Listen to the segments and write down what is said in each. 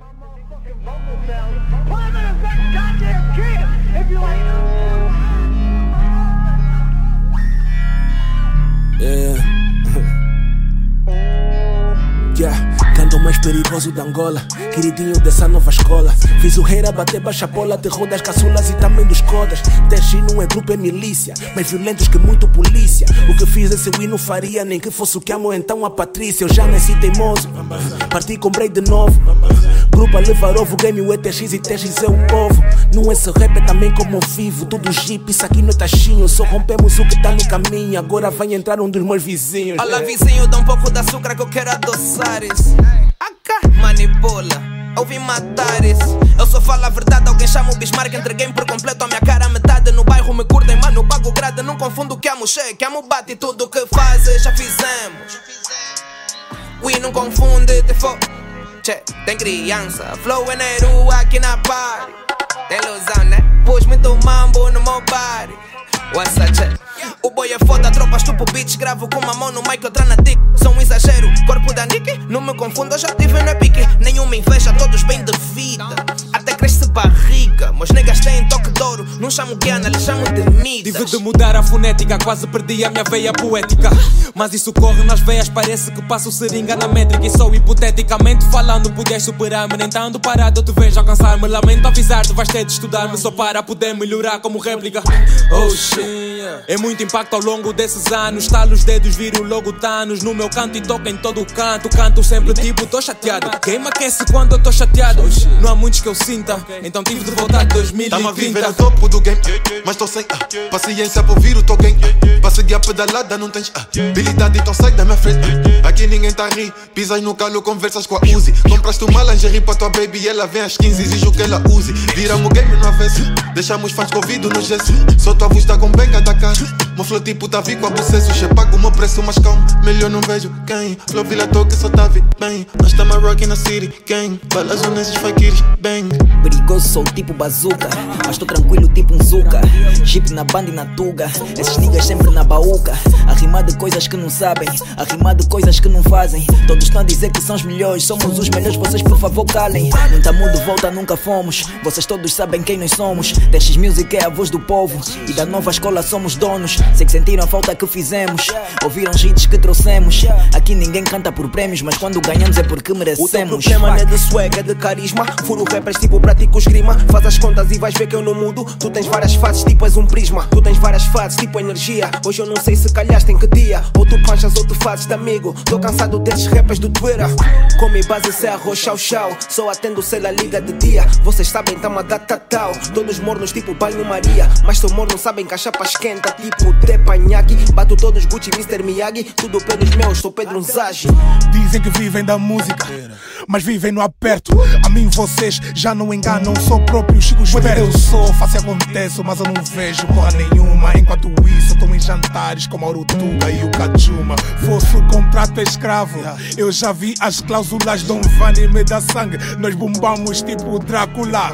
Mais perigoso da Angola, queridinho dessa nova escola. Fiz o rei a bater baixa bola, terror das caçulas e também dos codas. Desci não é grupo, é milícia, mais violentos que muito polícia. O que fiz esse win não faria, nem que fosse o que amo então a Patrícia. Eu já nasci teimoso, parti comprei de novo. A levar ovo, game o ETX e TX é o povo. Não esse rap é também como vivo, tudo jeep, isso aqui não é taxinho. Só rompemos o que tá no caminho, agora vai entrar um dos meus vizinhos. Olha, vizinho, dá um pouco de açúcar que eu quero adoçar isso. Manipula, ouvi matar isso. Eu só falo a verdade, alguém chama o Bismarck. Entreguei por completo a minha cara, metade no bairro me curtem, mano. Pago grade, não confundo que amo cheque, amo bate tudo que fazes, já fizemos. We não confunde, te fo. Che, tem criança, flow é rua aqui na party. Tem ilusão, né? Pus muito mambo no meu body. What's up, check? O boy é foda, tropa estupo beats Gravo com uma mão no mic, outra na tic Sou um exagero, corpo da Nick Não me confundo, já tive no epic Nenhuma inveja, todos bem de vida Até cresce barriga Meus negas têm toque de ouro Não chamo Guiana, lhe chamo de Midas Tive de mudar a fonética Quase perdi a minha veia poética Mas isso corre nas veias Parece que passo seringa na métrica E sou hipoteticamente falando Podes superar-me Nem tanto parado eu te vejo alcançar-me Lamento avisar-te, vais ter de estudar-me Só para poder melhorar como réplica Oh shit É muito impacto ao longo desses anos. Estalo os dedos, viro logo Thanos. No meu canto e toca em todo o canto. Canto sempre tipo, tô chateado. Quem me aquece quando eu tô chateado? Não há muitos que eu sinta, então tive de voltar de 2030. Topo do game, mas tô sem uh, paciência pra ouvir o teu game. Uh, pra seguir a pedalada, não tens uh, habilidade, então sai da minha frente. Aqui ninguém tá a rir, pisas no calo, conversas com a Uzi. Compraste uma lingerie pra tua baby ela vem às 15, exijo que ela use. Viramos o game no avesso, deixamos fãs com ouvido no gesso. Só tua voz tá com benga da cara. Meu flow tipo tá vi com a bucesso Che pago o meu preço mas calmo Melhor não vejo quem. Flow vila toque só tá vi bem. Nós tamo rock na city Gang. Balas nesses fakiris Bang. Perigoso sou tipo bazuca Mas tô tranquilo tipo um zuca. Jeep na banda e na tuga Esses niggas sempre na baúca. A rimar de coisas que não sabem A rimar de coisas que não fazem. Todos estão a dizer que são os melhores Somos os melhores, vocês por favor calem. Nunca mudo, volta, nunca fomos. Vocês todos sabem quem nós somos. Destes Music é a voz do povo E da nova escola somos donos Sei que sentiram a falta que fizemos. Ouviram os hits que trouxemos. Aqui ninguém canta por prémios, mas quando ganhamos é porque merecemos. O teu problema não é de swag, é de carisma. Furo rappers tipo prático esgrima. Faz as contas e vais ver que eu não mudo. Tu tens várias fases, tipo és um prisma. Tu tens várias fases, tipo energia. Hoje eu não sei se calhaste em que dia. Ou tu panchas ou tu fazes de amigo. Tô cansado desses rappers do Twitter. Come base se arroz chau chau. Só atendo sei lá liga de dia. Vocês sabem, tamo a dar tatal. Todos mornos tipo banho Maria. Mas sou morno, sabem que a chapa esquenta. Tipo tepanhaki. Bato todos Gucci, Mr. Miyagi. Tudo pelos meus, sou Pedro Nzagi. Dizem que vivem da música, mas vivem no aperto. A mim vocês já não enganam, sou próprio Chico Esperto. Eu sou, faço e aconteço, mas eu não vejo porra nenhuma. Enquanto isso, estou em jantares com a Urutuga e o Cachuma. Fosse contrato escravo, eu já vi as cláusulas Dom Vani me dá sangue. Nós bombamos tipo Drácula.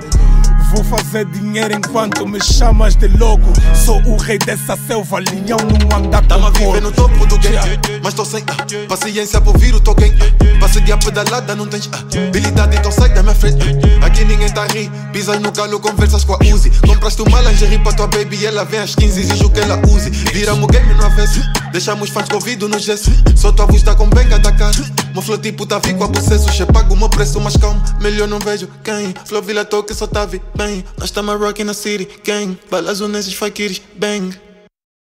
Vou fazer dinheiro enquanto me chamas de louco. Sou o rei dessa selva, leão não anda com Tamo viver no topo do game, mas tô sem uh, paciência pra ouvir o teu game. Uh, pra seguir a pedalada, não tens uh, habilidade, então sai da minha frente. Aqui ninguém tá a rir, pisas no calo, conversas com a Uzi. Compraste uma lingerie pra tua baby ela vem às 15, exijo que ela use. Viramos game no avesso, deixamos fãs com ouvido no gesso. Só tua voz tá com benga da cara. Meu flow tipo tá vi com a bucesso, che pago o meu preço, mas calmo. Melhor não vejo quem. Flow vila toque só tá bem. Nós tamo a rock na city, gang. Balas nesses fakiris, bang.